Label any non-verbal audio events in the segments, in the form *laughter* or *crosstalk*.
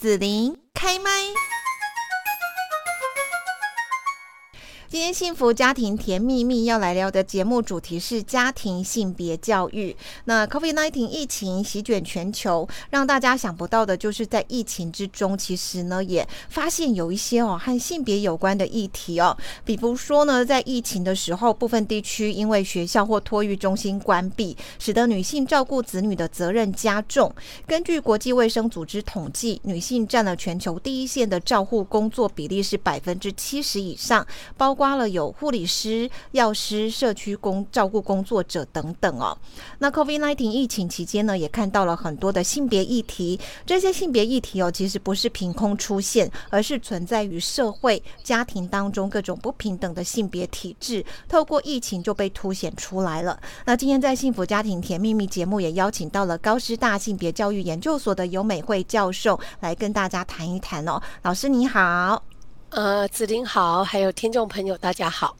子琳开麦。今天幸福家庭甜蜜蜜要来聊的节目主题是家庭性别教育。那 COVID-19 疫情席卷全球，让大家想不到的就是在疫情之中，其实呢也发现有一些哦和性别有关的议题哦。比如说呢，在疫情的时候，部分地区因为学校或托育中心关闭，使得女性照顾子女的责任加重。根据国际卫生组织统计，女性占了全球第一线的照护工作比例是百分之七十以上，包。刮了有护理师、药师、社区工照顾工作者等等哦。那 COVID-19 疫情期间呢，也看到了很多的性别议题。这些性别议题哦，其实不是凭空出现，而是存在于社会、家庭当中各种不平等的性别体制，透过疫情就被凸显出来了。那今天在幸福家庭甜蜜蜜节目也邀请到了高师大性别教育研究所的游美惠教授来跟大家谈一谈哦。老师你好。呃，子林好，还有听众朋友，大家好。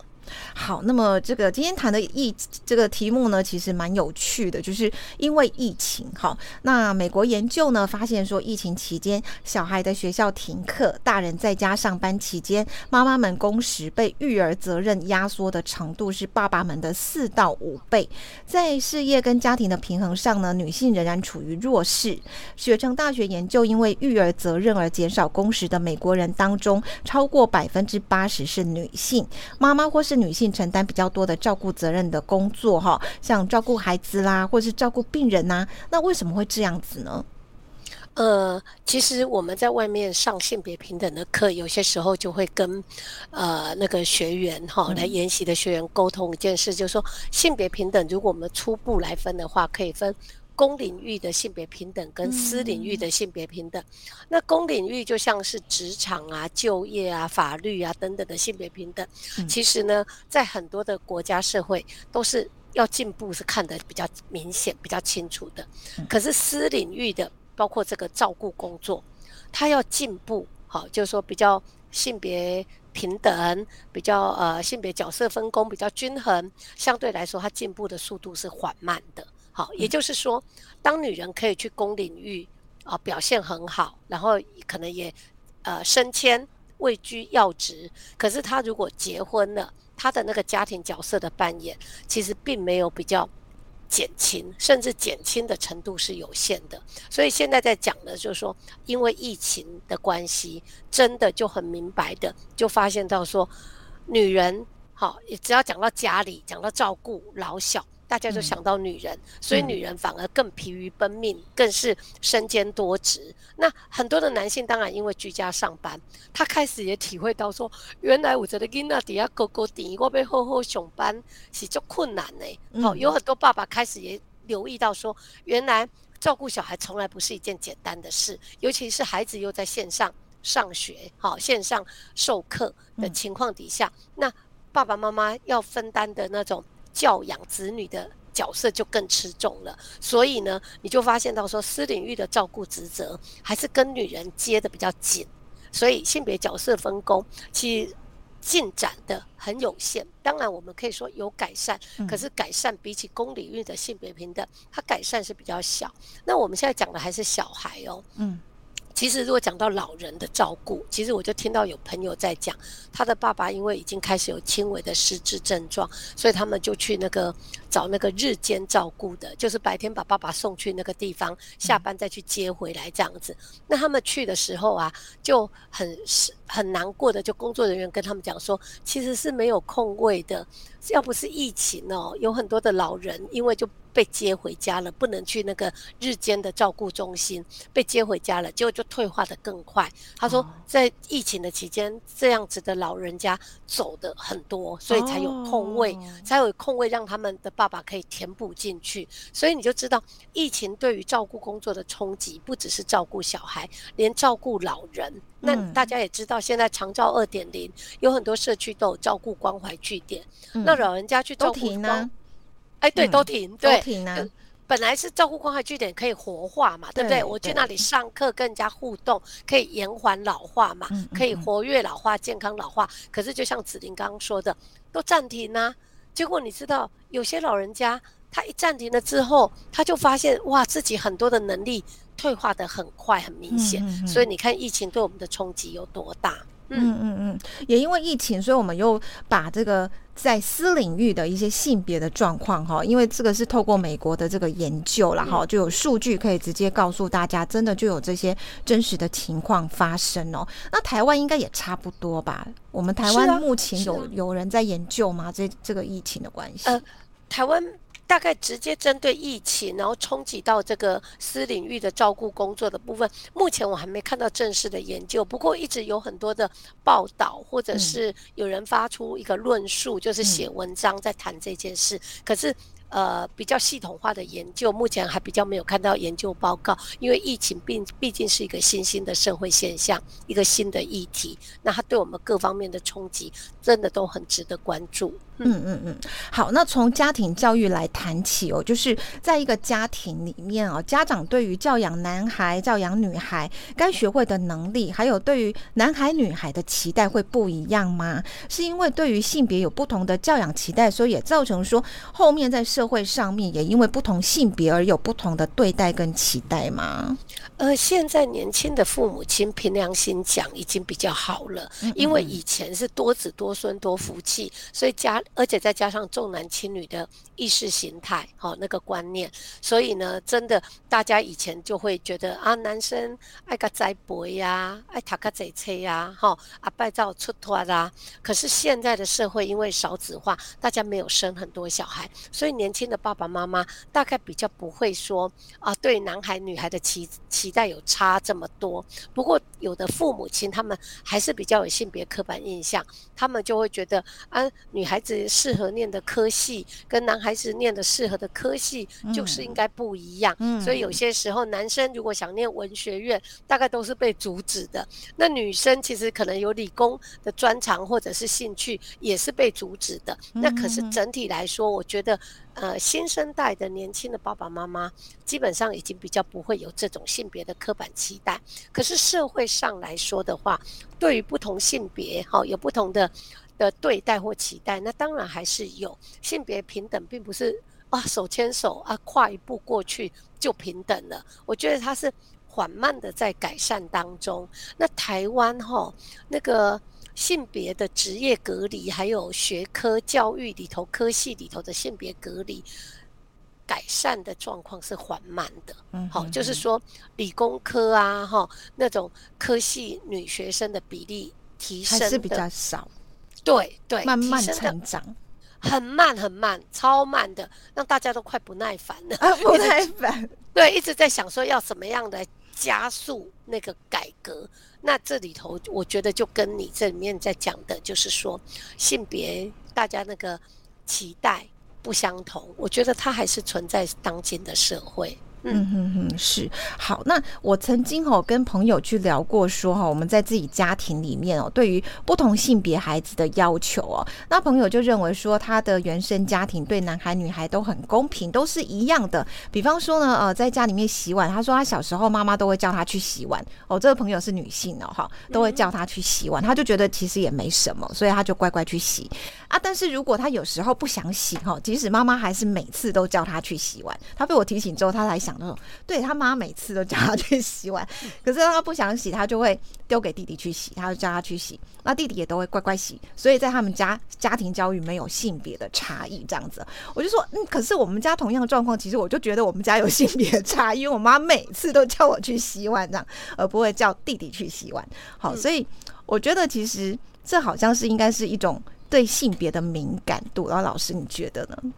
好，那么这个今天谈的疫这个题目呢，其实蛮有趣的，就是因为疫情。好，那美国研究呢发现说，疫情期间小孩的学校停课，大人在家上班期间，妈妈们工时被育儿责任压缩的程度是爸爸们的四到五倍。在事业跟家庭的平衡上呢，女性仍然处于弱势。雪城大学研究，因为育儿责任而减少工时的美国人当中，超过百分之八十是女性妈妈或是。女性承担比较多的照顾责任的工作，哈，像照顾孩子啦，或是照顾病人呐，那为什么会这样子呢？呃，其实我们在外面上性别平等的课，有些时候就会跟呃那个学员哈来研习的学员沟通一件事，就是说性别平等，如果我们初步来分的话，可以分。公领域的性别平等跟私领域的性别平等，嗯、那公领域就像是职场啊、就业啊、法律啊等等的性别平等，嗯、其实呢，在很多的国家社会都是要进步，是看得比较明显、比较清楚的。嗯、可是私领域的，包括这个照顾工作，它要进步，好，就是说比较性别平等，比较呃性别角色分工比较均衡，相对来说，它进步的速度是缓慢的。好，也就是说，当女人可以去公领域啊、呃、表现很好，然后可能也呃升迁位居要职，可是她如果结婚了，她的那个家庭角色的扮演其实并没有比较减轻，甚至减轻的程度是有限的。所以现在在讲的就是说，因为疫情的关系，真的就很明白的就发现到说，女人好，也只要讲到家里，讲到照顾老小。大家就想到女人，嗯、所以女人反而更疲于奔命，嗯、更是身兼多职。那很多的男性当然因为居家上班，他开始也体会到说，原来我觉得囡仔底下勾勾顶，我被好好上班是就困难的。好、有很多爸爸开始也留意到说，原来照顾小孩从来不是一件简单的事，尤其是孩子又在线上上学，好、哦，线上授课的情况底下，嗯、那爸爸妈妈要分担的那种。教养子女的角色就更吃重了，所以呢，你就发现到说，私领域的照顾职责还是跟女人接的比较紧，所以性别角色分工其实进展的很有限。当然，我们可以说有改善，可是改善比起公领域的性别平等，它改善是比较小。那我们现在讲的还是小孩哦，嗯。其实，如果讲到老人的照顾，其实我就听到有朋友在讲，他的爸爸因为已经开始有轻微的失智症状，所以他们就去那个找那个日间照顾的，就是白天把爸爸送去那个地方，下班再去接回来这样子。那他们去的时候啊，就很很难过的，就工作人员跟他们讲说，其实是没有空位的，要不是疫情哦，有很多的老人因为就。被接回家了，不能去那个日间的照顾中心，被接回家了，结果就退化的更快。他说，在疫情的期间，这样子的老人家走的很多，所以才有空位，才有空位让他们的爸爸可以填补进去。所以你就知道，疫情对于照顾工作的冲击，不只是照顾小孩，连照顾老人。那大家也知道，现在长照二点零有很多社区都有照顾关怀据点，那老人家去照顾呢？哎，欸、对，都停，对，都停啊。本来是照顾关怀据点可以活化嘛，对不对？对，我去那里上课，跟人家互动，可以延缓老化嘛，可以活跃老化、健康老化。可是就像子玲刚刚说的，都暂停啊。结果你知道，有些老人家他一暂停了之后，他就发现哇，自己很多的能力退化的很快，很明显。嗯嗯嗯，所以你看疫情对我们的冲击有多大？嗯嗯嗯，也因为疫情，所以我们又把这个在私领域的一些性别的状况哈，因为这个是透过美国的这个研究啦哈就有数据可以直接告诉大家，真的就有这些真实的情况发生哦。那台湾应该也差不多吧？我们台湾目前有有人在研究吗？这这个疫情的关系？呃，台湾。大概直接针对疫情，然后冲击到这个私领域的照顾工作的部分，目前我还没看到正式的研究。不过一直有很多的报道，或者是有人发出一个论述，就是写文章在谈这件事。可是。呃，比较系统化的研究，目前还比较没有看到研究报告，因为疫情毕毕竟是一个新兴的社会现象，一个新的议题，那它对我们各方面的冲击，真的都很值得关注。嗯嗯嗯，好，那从家庭教育来谈起哦，就是在一个家庭里面哦，家长对于教养男孩、教养女孩该学会的能力，还有对于男孩、女孩的期待会不一样吗？是因为对于性别有不同的教养期待，所以也造成说后面在社会上面也因为不同性别而有不同的对待跟期待吗？呃，现在年轻的父母亲凭良心讲已经比较好了，因为以前是多子多孙多福气，所以加而且再加上重男轻女的意识形态，好、哦、那个观念，所以呢，真的大家以前就会觉得啊，男生爱个栽培呀，爱塔个贼车呀，哈啊拜照出脱啦。可是现在的社会因为少子化，大家没有生很多小孩，所以年轻的爸爸妈妈大概比较不会说啊，对男孩女孩的期期。期待有差这么多，不过有的父母亲他们还是比较有性别刻板印象，他们就会觉得啊，女孩子适合念的科系跟男孩子念的适合的科系就是应该不一样，嗯，所以有些时候男生如果想念文学院，大概都是被阻止的。那女生其实可能有理工的专长或者是兴趣，也是被阻止的。那可是整体来说，我觉得。呃，新生代的年轻的爸爸妈妈基本上已经比较不会有这种性别的刻板期待。可是社会上来说的话，对于不同性别，哈，有不同的的对待或期待，那当然还是有性别平等，并不是啊手牵手啊跨一步过去就平等了。我觉得它是缓慢的在改善当中。那台湾哈那个。性别的职业隔离，还有学科教育里头科系里头的性别隔离改善的状况是缓慢的。嗯，好，就是说理工科啊，哈，那种科系女学生的比例提升是比较少。对对，慢慢成长，很慢很慢，超慢的，让大家都快不耐烦了。啊，*laughs* 不耐烦。对，一直在想说要怎么样来加速那个改革。那这里头，我觉得就跟你这里面在讲的，就是说性别大家那个期待不相同，我觉得它还是存在当今的社会。嗯哼哼，是好。那我曾经哦跟朋友去聊过，说哈我们在自己家庭里面哦，对于不同性别孩子的要求哦，那朋友就认为说他的原生家庭对男孩女孩都很公平，都是一样的。比方说呢，呃，在家里面洗碗，他说他小时候妈妈都会叫他去洗碗哦。这个朋友是女性哦，哈，都会叫他去洗碗，他就觉得其实也没什么，所以他就乖乖去洗啊。但是如果他有时候不想洗哈，即使妈妈还是每次都叫他去洗碗，他被我提醒之后，他才想。讲那种，对他妈每次都叫他去洗碗，可是他不想洗，他就会丢给弟弟去洗，他就叫他去洗，那弟弟也都会乖乖洗，所以在他们家家庭教育没有性别的差异，这样子，我就说，嗯，可是我们家同样的状况，其实我就觉得我们家有性别差异，因为我妈每次都叫我去洗碗，这样，而不会叫弟弟去洗碗。好，所以我觉得其实这好像是应该是一种对性别的敏感度。然后老师，你觉得呢？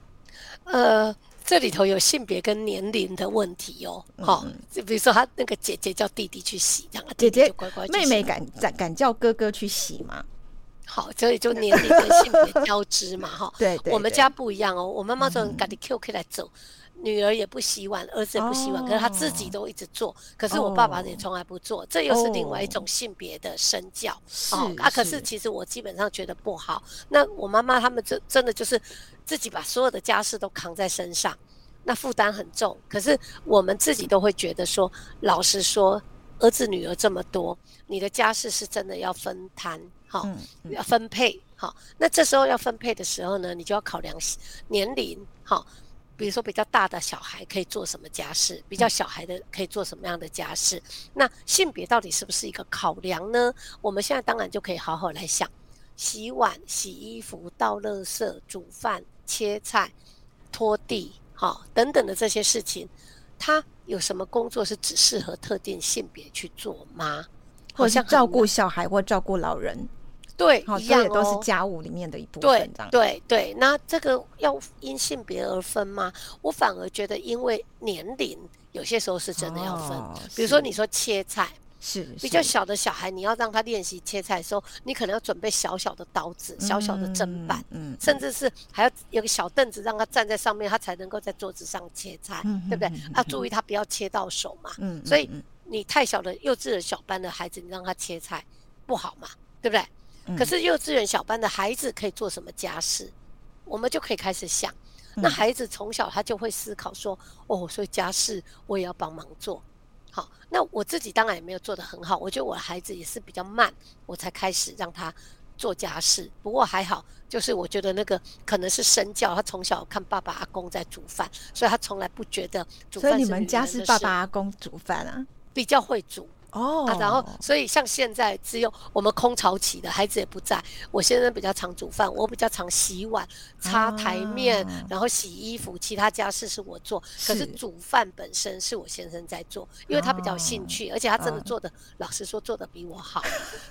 呃。这里头有性别跟年龄的问题哦，好、嗯，就比如说他那个姐姐叫弟弟去洗，这样姐姐就乖乖妹妹敢敢敢叫哥哥去洗吗？好，所以就年龄跟性别交织嘛，哈。对，*laughs* 对，对，我们家不一样哦，我妈妈说赶紧 Q K 来走。女儿也不洗碗，儿子也不洗碗，哦、可是他自己都一直做。可是我爸爸也从来不做，哦、这又是另外一种性别的身教。是、哦、啊，可是其实我基本上觉得不好。那我妈妈他们真真的就是自己把所有的家事都扛在身上，那负担很重。可是我们自己都会觉得说，老实说，儿子女儿这么多，你的家事是真的要分摊，好、哦，嗯、要分配，好、哦。那这时候要分配的时候呢，你就要考量年龄，好、哦。比如说比较大的小孩可以做什么家事，比较小孩的可以做什么样的家事？嗯、那性别到底是不是一个考量呢？我们现在当然就可以好好来想：洗碗、洗衣服、倒垃圾、煮饭、切菜、拖地，好等等的这些事情，他有什么工作是只适合特定性别去做吗？或者像照顾小孩或照顾老人？对，好，这也都是家务里面的一部分。对对对，那这个要因性别而分吗？我反而觉得，因为年龄有些时候是真的要分。哦、比如说，你说切菜，是比较小的小孩，你要让他练习切菜的时候，你可能要准备小小的刀子、小小的砧板，甚至是还要有个小凳子让他站在上面，他才能够在桌子上切菜，嗯、对不对？要、注意他不要切到手嘛。嗯，所以你太小的幼稚的小班的孩子，你让他切菜不好嘛，对不对？可是幼稚园小班的孩子可以做什么家事？我们就可以开始想。那孩子从小他就会思考说：“哦，所以家事我也要帮忙做。”好，那我自己当然也没有做得很好。我觉得我的孩子也是比较慢，我才开始让他做家事。不过还好，就是我觉得那个可能是身教，他从小看爸爸阿公在煮饭，所以他从来不觉得煮饭。所以你们家是爸爸阿公煮饭啊？比较会煮。哦、oh. 啊，然后所以像现在只有我们空巢期的孩子也不在，我先生比较常煮饭，我比较常洗碗、擦台面，啊、然后洗衣服，其他家事是我做。是可是煮饭本身是我先生在做，因为他比较有兴趣，oh. 而且他真的做的，oh. 老实说做的比我好。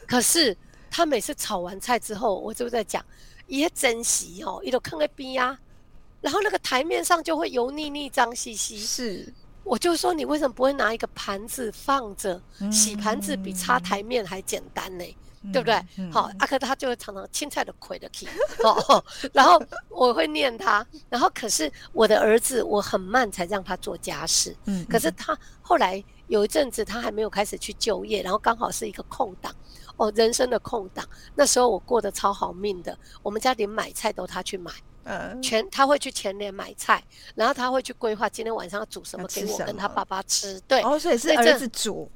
可是他每次炒完菜之后，我就在讲，也珍惜哦，一路看个边啊，然后那个台面上就会油腻腻、脏兮兮。是。我就说，你为什么不会拿一个盘子放着？洗盘子比擦台面还简单呢，嗯、对不对？嗯、好，阿克他就会常常青菜的亏的气，哦，*laughs* 然后我会念他，然后可是我的儿子，我很慢才让他做家事，嗯，可是他后来有一阵子他还没有开始去就业，然后刚好是一个空档，哦，人生的空档，那时候我过得超好命的，我们家连买菜都他去买。嗯，全他会去全联买菜，然后他会去规划今天晚上要煮什么给我跟他爸爸吃。对，哦，所以是儿子煮。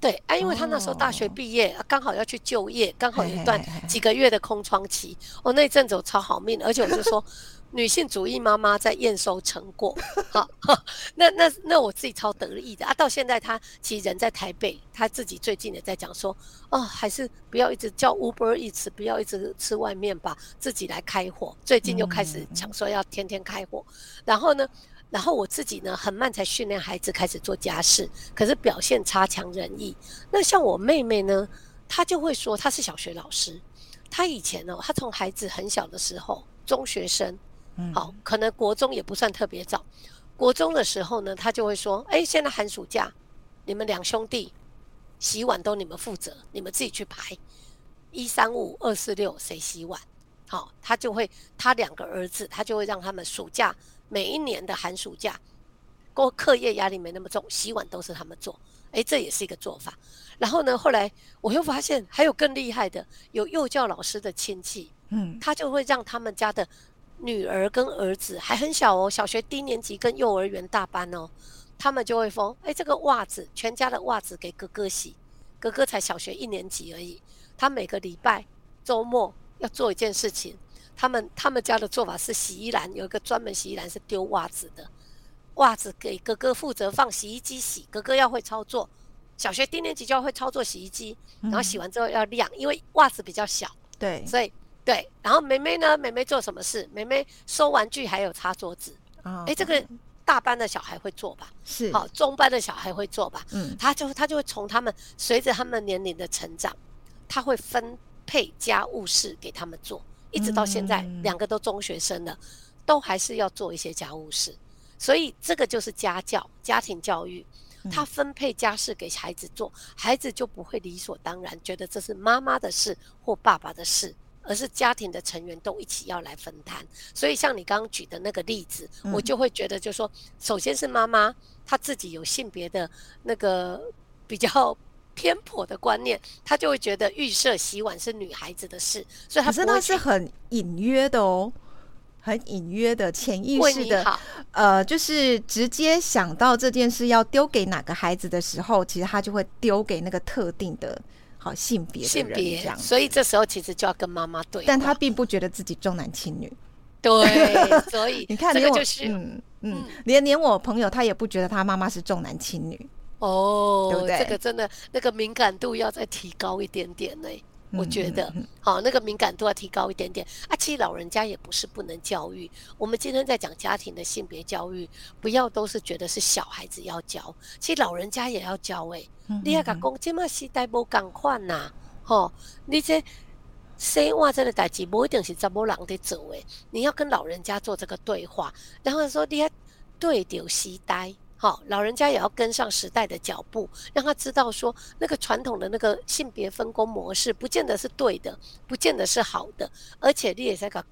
对，啊，因为他那时候大学毕业，刚好要去就业，刚好有一段几个月的空窗期。哦，那阵子我超好命，而且我就说。女性主义妈妈在验收成果，*laughs* 好，*laughs* 那那那我自己超得意的啊！到现在她其实人在台北，她自己最近也在讲说，哦，还是不要一直叫 Uber Eats，不要一直吃外面吧，自己来开火。最近又开始讲说要天天开火，然后呢，然后我自己呢很慢才训练孩子开始做家事，可是表现差强人意。那像我妹妹呢，她就会说她是小学老师，她以前哦，她从孩子很小的时候，中学生。好，可能国中也不算特别早。国中的时候呢，他就会说：“哎，现在寒暑假，你们两兄弟洗碗都你们负责，你们自己去排一三五二四六谁洗碗。”好，他就会他两个儿子，他就会让他们暑假每一年的寒暑假，过课业压力没那么重，洗碗都是他们做。哎，这也是一个做法。然后呢，后来我又发现还有更厉害的，有幼教老师的亲戚，嗯，他就会让他们家的。女儿跟儿子还很小哦，小学低年级跟幼儿园大班哦，他们就会说：“哎，这个袜子，全家的袜子给哥哥洗，哥哥才小学一年级而已。他每个礼拜周末要做一件事情，他们他们家的做法是洗衣篮有一个专门洗衣篮是丢袜子的，袜子给哥哥负责放洗衣机洗，哥哥要会操作，小学低年级就要会操作洗衣机，然后洗完之后要晾，因为袜子比较小，对，所以。”对，然后妹妹呢？妹妹做什么事？妹妹收玩具，还有擦桌子。啊，哎，这个大班的小孩会做吧？是，好，中班的小孩会做吧？嗯，他就他就会从他们随着他们年龄的成长，他会分配家务事给他们做，一直到现在，嗯、两个都中学生了，都还是要做一些家务事。所以这个就是家教、家庭教育，他分配家事给孩子做，孩子就不会理所当然觉得这是妈妈的事或爸爸的事。而是家庭的成员都一起要来分摊，所以像你刚刚举的那个例子，嗯、我就会觉得，就是说，首先是妈妈她自己有性别的那个比较偏颇的观念，她就会觉得预设洗碗是女孩子的事，所以她可是那是很隐约的哦，很隐约的潜意识的，呃，就是直接想到这件事要丢给哪个孩子的时候，其实他就会丢给那个特定的。好性别，性别这样，所以这时候其实就要跟妈妈对，但他并不觉得自己重男轻女，对，*laughs* 所以你看，这个就是嗯嗯，嗯。连连我朋友他也不觉得他妈妈是重男轻女。哦，对不对？这个真的那个敏感度要再提高一点点呢。我觉得，好，那个敏感度要提高一点点啊。其实老人家也不是不能教育。我们今天在讲家庭的性别教育，不要都是觉得是小孩子要教，其实老人家也要教诶。你要讲这么时代不共款呐，吼，你这生活这个代志不一定是查某人在做诶。你要跟老人家做这个对话，然后说你要对着时代。好，老人家也要跟上时代的脚步，让他知道说，那个传统的那个性别分工模式，不见得是对的，不见得是好的。而且你也在讲，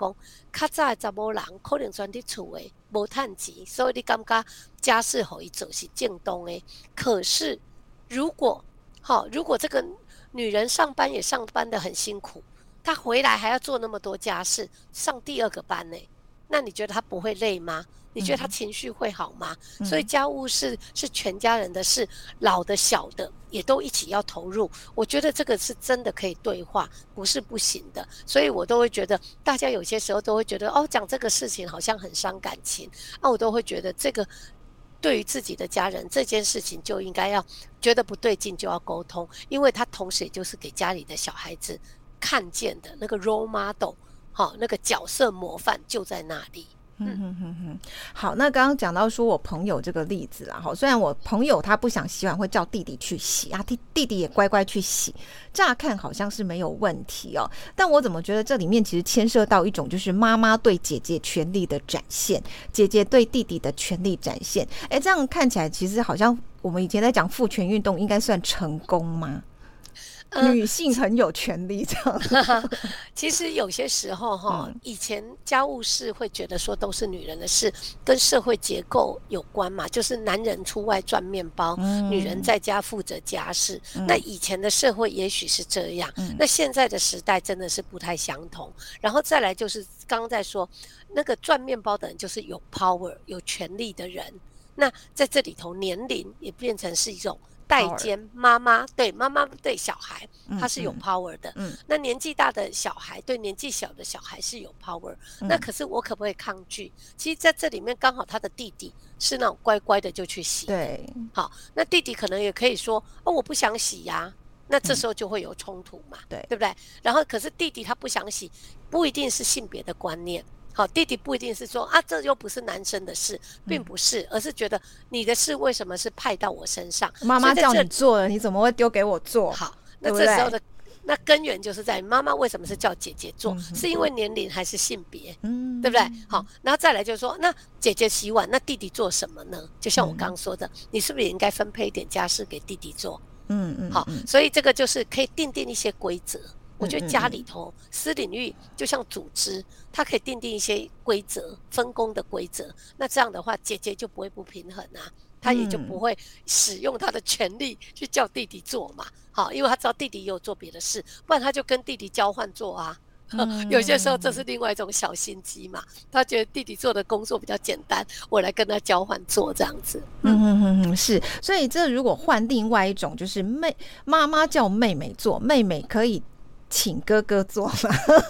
较早的查某人可能专在厝诶，无趁钱，所以你感觉家事可以做是正当诶。可是如果好，如果这个女人上班也上班得很辛苦，她回来还要做那么多家事，上第二个班呢，那你觉得他不会累吗？你觉得他情绪会好吗？嗯、所以家务事是全家人的事，老的小的也都一起要投入。我觉得这个是真的可以对话，不是不行的。所以我都会觉得，大家有些时候都会觉得，哦，讲这个事情好像很伤感情。啊，我都会觉得这个对于自己的家人这件事情就应该要觉得不对劲就要沟通，因为他同时也就是给家里的小孩子看见的那个 role model，好，那个角色模范就在那里。嗯嗯嗯嗯，好，那刚刚讲到说我朋友这个例子啦，好，虽然我朋友他不想洗碗，会叫弟弟去洗啊，弟弟弟也乖乖去洗，乍看好像是没有问题哦，但我怎么觉得这里面其实牵涉到一种就是妈妈对姐姐权力的展现，姐姐对弟弟的权力展现，哎，这样看起来其实好像我们以前在讲父权运动应该算成功吗？女性很有权利，这样。*laughs* 其实有些时候哈，以前家务事会觉得说都是女人的事，跟社会结构有关嘛，就是男人出外赚面包，女人在家负责家事。那以前的社会也许是这样，那现在的时代真的是不太相同。然后再来就是刚刚在说那个赚面包的人就是有 power 有权力的人，那在这里头年龄也变成是一种。代间妈妈对妈妈对小孩，他是有 power 的。嗯，嗯，那年纪大的小孩对年纪小的小孩是有 power。嗯，那可是我可不可以抗拒？其实在这里面刚好他的弟弟是那种乖乖的就去洗。对，好，那弟弟可能也可以说哦，我不想洗呀，啊。那这时候就会有冲突嘛，对，对不对？然后可是弟弟他不想洗，不一定是性别的观念。好，弟弟不一定是说啊，这又不是男生的事，并不是，而是觉得你的事为什么是派到我身上？妈妈叫你做的，你怎么会丢给我做？好，那这时候的那根源就是在妈妈为什么是叫姐姐做？是因为年龄还是性别？嗯，对不对？好，然后再来就是说，那姐姐洗碗，那弟弟做什么呢？就像我刚刚说的，你是不是也应该分配一点家事给弟弟做？嗯嗯，好，所以这个就是可以定定一些规则。我觉得家里头私领域就像组织，它可以定定一些规则、分工的规则。那这样的话，姐姐就不会不平衡啊，她也就不会使用她的权利去叫弟弟做嘛。好，因为她知道弟弟也有做别的事，不然她就跟弟弟交换做啊。*laughs* 有些时候这是另外一种小心机嘛，他觉得弟弟做的工作比较简单，我来跟他交换做这样子。嗯嗯嗯嗯，是。所以这如果换另外一种，就是妹妈妈叫妹妹做，妹妹可以。请哥哥做吗？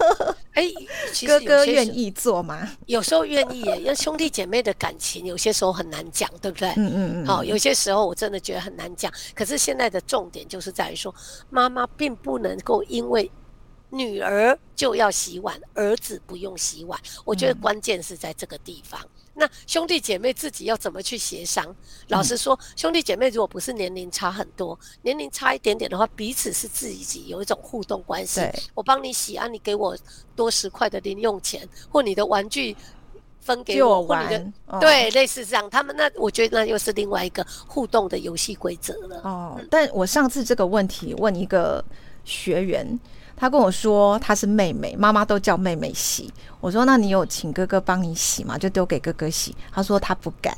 *laughs* 哎、欸，哥哥愿意做吗？有时候愿意耶，因为兄弟姐妹的感情有些时候很难讲，对不对？嗯嗯嗯。好，有些时候我真的觉得很难讲。可是现在的重点就是在于说，妈妈并不能够因为女儿就要洗碗，儿子不用洗碗。我觉得关键是在这个地方。嗯那兄弟姐妹自己要怎么去协商？老实说，兄弟姐妹如果不是年龄差很多，年龄差一点点的话，彼此是自己有一种互动关系。我帮你洗啊，你给我多十块的零用钱，或你的玩具分给我，或你的对，类似这样。他们那我觉得那又是另外一个互动的游戏规则了。哦，但我上次这个问题问一个学员。他跟我说他是妹妹，妈妈都叫妹妹洗。我说那你有请哥哥帮你洗吗？就丢给哥哥洗。他说他不敢。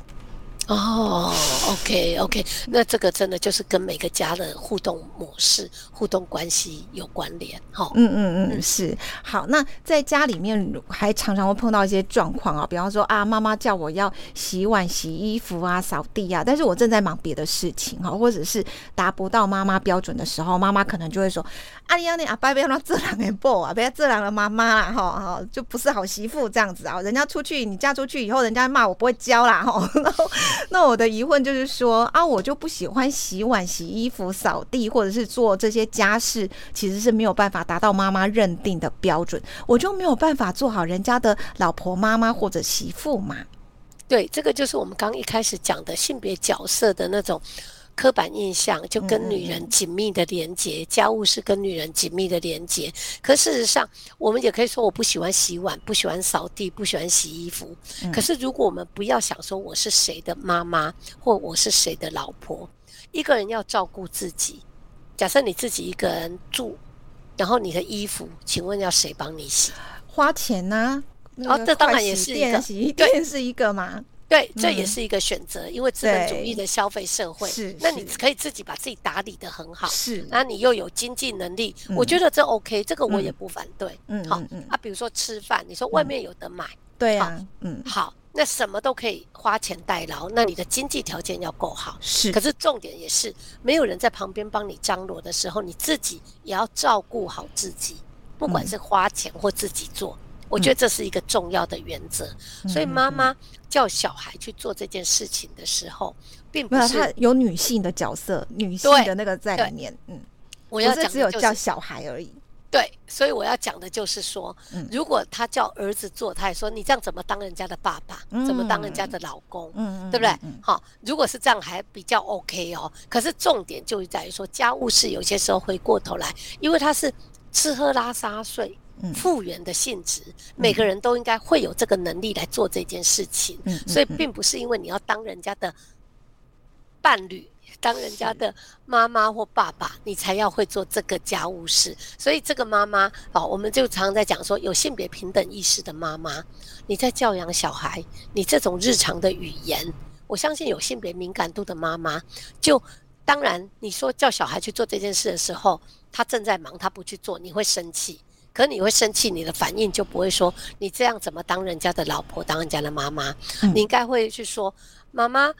哦，OK OK，那这个真的就是跟每个家的互动模式、互动关系有关联，哈。嗯嗯嗯，是。好，那在家里面还常常会碰到一些状况啊，比方说啊，妈妈叫我要洗碗、洗衣服啊、扫地啊，但是我正在忙别的事情哈，或者是达不到妈妈标准的时候，妈妈可能就会说：“阿丽亚你阿拜不要让这两个不啊，不要这两个妈妈啦，哈哈，就不是好媳妇这样子啊。人家出去，你嫁出去以后，人家骂我不会教啦，哈。然后 *laughs* 那我的疑问就是说啊，我就不喜欢洗碗、洗衣服、扫地，或者是做这些家事，其实是没有办法达到妈妈认定的标准，我就没有办法做好人家的老婆、妈妈或者媳妇嘛？对，这个就是我们刚一开始讲的性别角色的那种。刻板印象就跟女人紧密的连接，家务是跟女人紧密的连接。可事实上，我们也可以说我不喜欢洗碗，不喜欢扫地，不喜欢洗衣服。可是如果我们不要想说我是谁的妈妈，或我是谁的老婆，一个人要照顾自己。假设你自己一个人住，然后你的衣服，请问要谁帮你洗？花钱呢？哦，这当然也是一个洗衣店是一个吗？对，这也是一个选择，嗯、因为资本主义的消费社会，是，那你可以自己把自己打理的很好，是，那你又有经济能力，嗯、我觉得这 OK，这个我也不反对，嗯，好，嗯啊，比如说吃饭，你说外面有得买，嗯、对啊，嗯，好，那什么都可以花钱代劳，那你的经济条件要够好，是，可是重点也是没有人在旁边帮你张罗的时候，你自己也要照顾好自己，不管是花钱或自己做。嗯我觉得这是一个重要的原则，嗯、所以妈妈叫小孩去做这件事情的时候，并不是她有女性的角色，女性的那个在里面。嗯，我要讲、就是、只有叫小孩而已。对，所以我要讲的就是说，嗯、如果他叫儿子做，他也说你这样怎么当人家的爸爸，嗯、怎么当人家的老公，嗯，对不对？嗯、好，如果是这样还比较 OK 哦。可是重点就在于说，家务事有些时候回过头来，因为他是吃喝拉撒睡。复原的性质，每个人都应该会有这个能力来做这件事情。嗯，所以并不是因为你要当人家的伴侣、当人家的妈妈或爸爸，你才要会做这个家务事。所以这个妈妈啊，我们就常常在讲说，有性别平等意识的妈妈，你在教养小孩，你这种日常的语言，我相信有性别敏感度的妈妈，就当然你说叫小孩去做这件事的时候，他正在忙，他不去做，你会生气。可你会生气，你的反应就不会说你这样怎么当人家的老婆，当人家的妈妈？嗯、你应该会去说，妈妈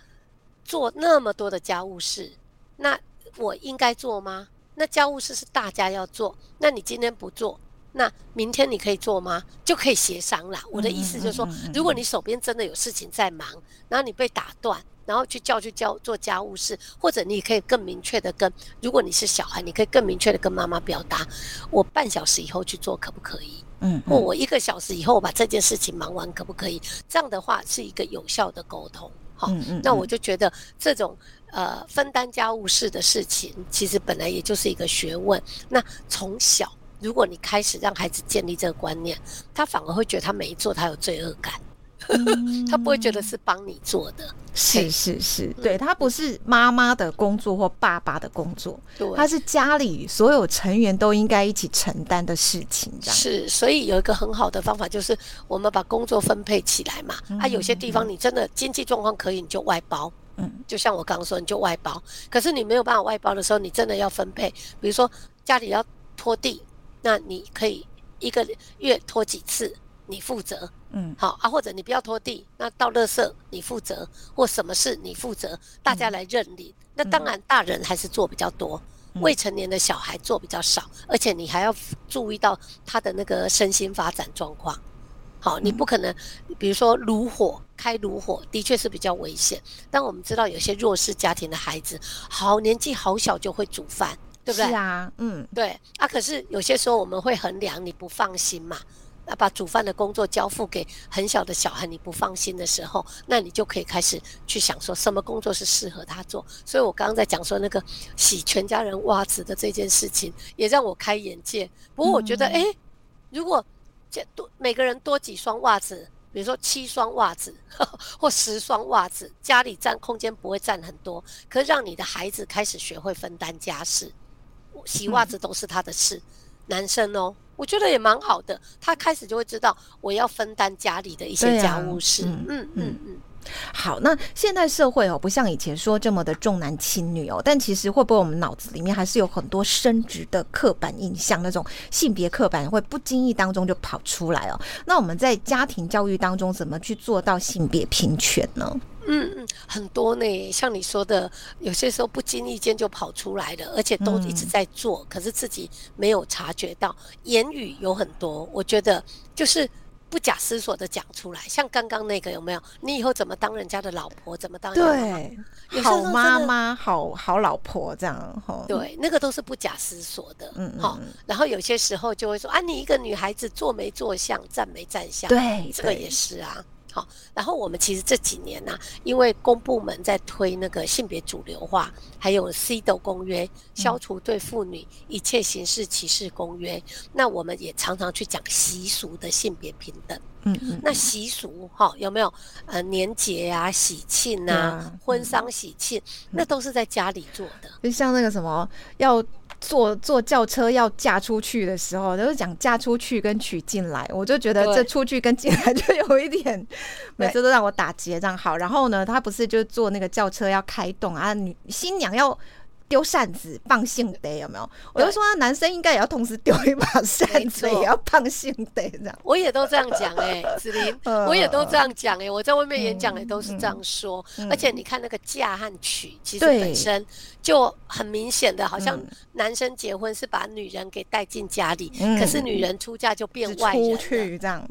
做那么多的家务事，那我应该做吗？那家务事是大家要做，那你今天不做，那明天你可以做吗？就可以协商啦。我的意思就是说，如果你手边真的有事情在忙，然后你被打断。然后去叫去教做家务事，或者你可以更明确的跟，如果你是小孩，你可以更明确的跟妈妈表达，我半小时以后去做可不可以？嗯，嗯，或我一个小时以后我把这件事情忙完可不可以？这样的话是一个有效的沟通。好，嗯嗯嗯，那我就觉得这种呃分担家务事的事情，其实本来也就是一个学问。那从小如果你开始让孩子建立这个观念，他反而会觉得他没做他有罪恶感。*laughs* 他不会觉得是帮你做的，是是是，对，他不是妈妈的工作或爸爸的工作，对，他是家里所有成员都应该一起承担的事情，这样是。所以有一个很好的方法，就是我们把工作分配起来嘛。啊，有些地方你真的经济状况可以，你就外包。嗯，就像我刚刚说，你就外包。可是你没有办法外包的时候，你真的要分配。比如说家里要拖地，那你可以一个月拖几次，你负责。嗯，好啊，或者你不要拖地，那倒垃圾你负责，或什么事你负责，大家来认领。嗯、那当然，大人还是做比较多，嗯、未成年的小孩做比较少，而且你还要注意到他的那个身心发展状况。好，你不可能，比如说炉火开炉火，的确是比较危险。但我们知道有些弱势家庭的孩子，好年纪好小就会煮饭，对不对？是啊，嗯，对啊。可是有些时候我们会衡量，你不放心嘛。要把煮饭的工作交付给很小的小孩，你不放心的时候，那你就可以开始去想说什么工作是适合他做。所以我刚刚在讲说那个洗全家人袜子的这件事情，也让我开眼界。不过我觉得，哎、嗯欸，如果这多每个人多几双袜子，比如说七双袜子 *laughs* 或十双袜子，家里占空间不会占很多，可是让你的孩子开始学会分担家事，洗袜子都是他的事，嗯、男生哦。我觉得也蛮好的，他开始就会知道我要分担家里的一些家务事。嗯嗯嗯，好，那现代社会哦，不像以前说这么的重男轻女哦，但其实会不会我们脑子里面还是有很多生殖的刻板印象，那种性别刻板会不经意当中就跑出来哦？那我们在家庭教育当中怎么去做到性别平权呢？嗯嗯，很多呢，像你说的，有些时候不经意间就跑出来了，而且都一直在做，嗯、可是自己没有察觉到。言语有很多，我觉得就是。不假思索的讲出来，像刚刚那个有没有？你以后怎么当人家的老婆？怎么当？对，好妈妈，好好老婆这样。对，那个都是不假思索的。嗯嗯。好，然后有些时候就会说啊，你一个女孩子坐没坐相，站没站相。对，这个也是啊。好，然后我们其实这几年呢、啊，因为公部门在推那个性别主流化，还有 CEDAW 公约，消除对妇女一切形式歧视公约，嗯、那我们也常常去讲习俗的性别平等。嗯嗯。那习俗哈有没有呃年节啊、喜庆啊、啊婚丧喜庆，嗯、那都是在家里做的。就像那个什么要。坐坐轿车要嫁出去的时候，都是讲嫁出去跟娶进来，我就觉得这出去跟进来 *laughs* 就有一点，每次都让我打结这样好。然后呢，他不是就坐那个轿车要开动啊，女新娘要。丢扇子放性德有没有？我就说，男生应该也要同时丢一把扇子，也要放性德这样。我也都这样讲哎、欸，*laughs* 子琳，我也都这样讲哎、欸。我在外面演讲也都是这样说。而且你看那个嫁和娶，其实本身就很明显的，好像男生结婚是把女人给带进家里，可是女人出嫁就变外人去这样。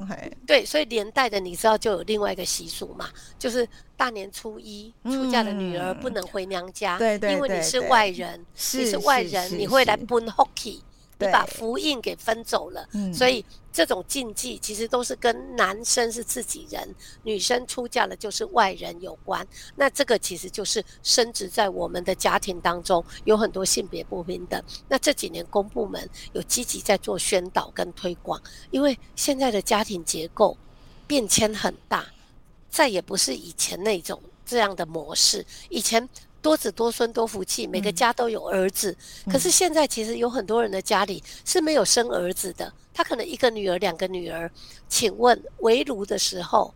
对，所以连带的你知道就有另外一个习俗嘛，就是。大年初一出嫁的女儿不能回娘家，对对，因为你是外人，你是外人，你会来分福气，你把福印给分走了，所以这种禁忌其实都是跟男生是自己人，女生出嫁了就是外人有关。那这个其实就是深植在我们的家庭当中，有很多性别不平等。那这几年公部门有积极在做宣导跟推广，因为现在的家庭结构变迁很大。再也不是以前那种这样的模式。以前多子多孙多福气，每个家都有儿子。可是现在其实有很多人的家里是没有生儿子的，他可能一个女儿、两个女儿。请问围炉的时候，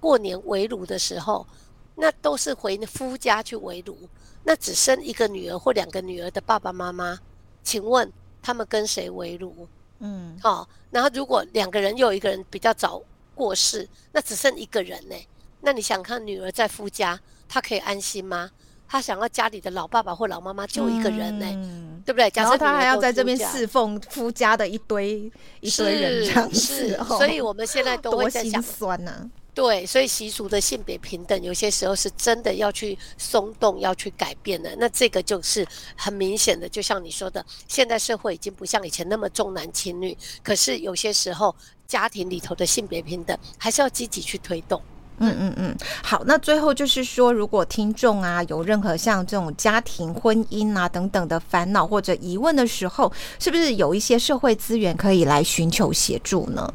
过年围炉的时候，那都是回夫家去围炉。那只生一个女儿或两个女儿的爸爸妈妈，请问他们跟谁围炉？嗯，好。然后如果两个人又有一个人比较早过世，那只剩一个人呢？那你想看女儿在夫家，她可以安心吗？她想要家里的老爸爸或老妈妈就一个人呢、欸，嗯、对不对？假设她还要在这边侍奉夫家的一堆一堆人这样子，是是所以我们现在都会在想，酸呐、啊。对，所以习俗的性别平等，有些时候是真的要去松动，要去改变的。那这个就是很明显的，就像你说的，现在社会已经不像以前那么重男轻女，可是有些时候家庭里头的性别平等还是要积极去推动。嗯嗯嗯，好，那最后就是说，如果听众啊有任何像这种家庭、婚姻啊等等的烦恼或者疑问的时候，是不是有一些社会资源可以来寻求协助呢？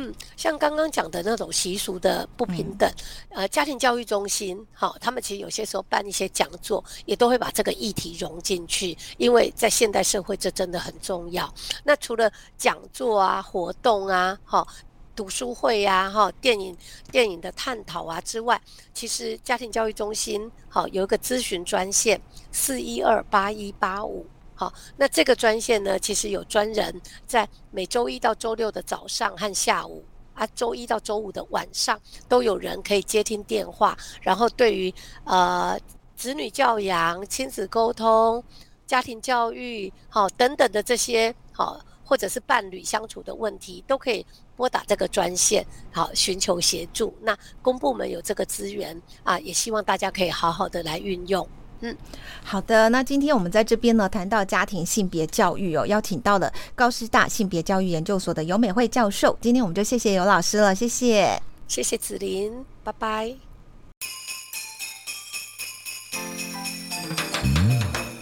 嗯，像刚刚讲的那种习俗的不平等，呃，家庭教育中心，好，他们其实有些时候办一些讲座，也都会把这个议题融进去，因为在现代社会这真的很重要。那除了讲座啊、活动啊，好。读书会呀、啊，哈，电影电影的探讨啊之外，其实家庭教育中心好有一个咨询专线四一二八一八五，好，那这个专线呢，其实有专人在每周一到周六的早上和下午啊，周一到周五的晚上都有人可以接听电话，然后对于呃子女教养、亲子沟通、家庭教育好等等的这些好。或者是伴侣相处的问题，都可以拨打这个专线，好，寻求协助。那公部门有这个资源啊，也希望大家可以好好的来运用。嗯，好的。那今天我们在这边呢，谈到家庭性别教育哦，邀请到了高师大性别教育研究所的游美惠教授。今天我们就谢谢游老师了，谢谢，谢谢子琳，拜拜。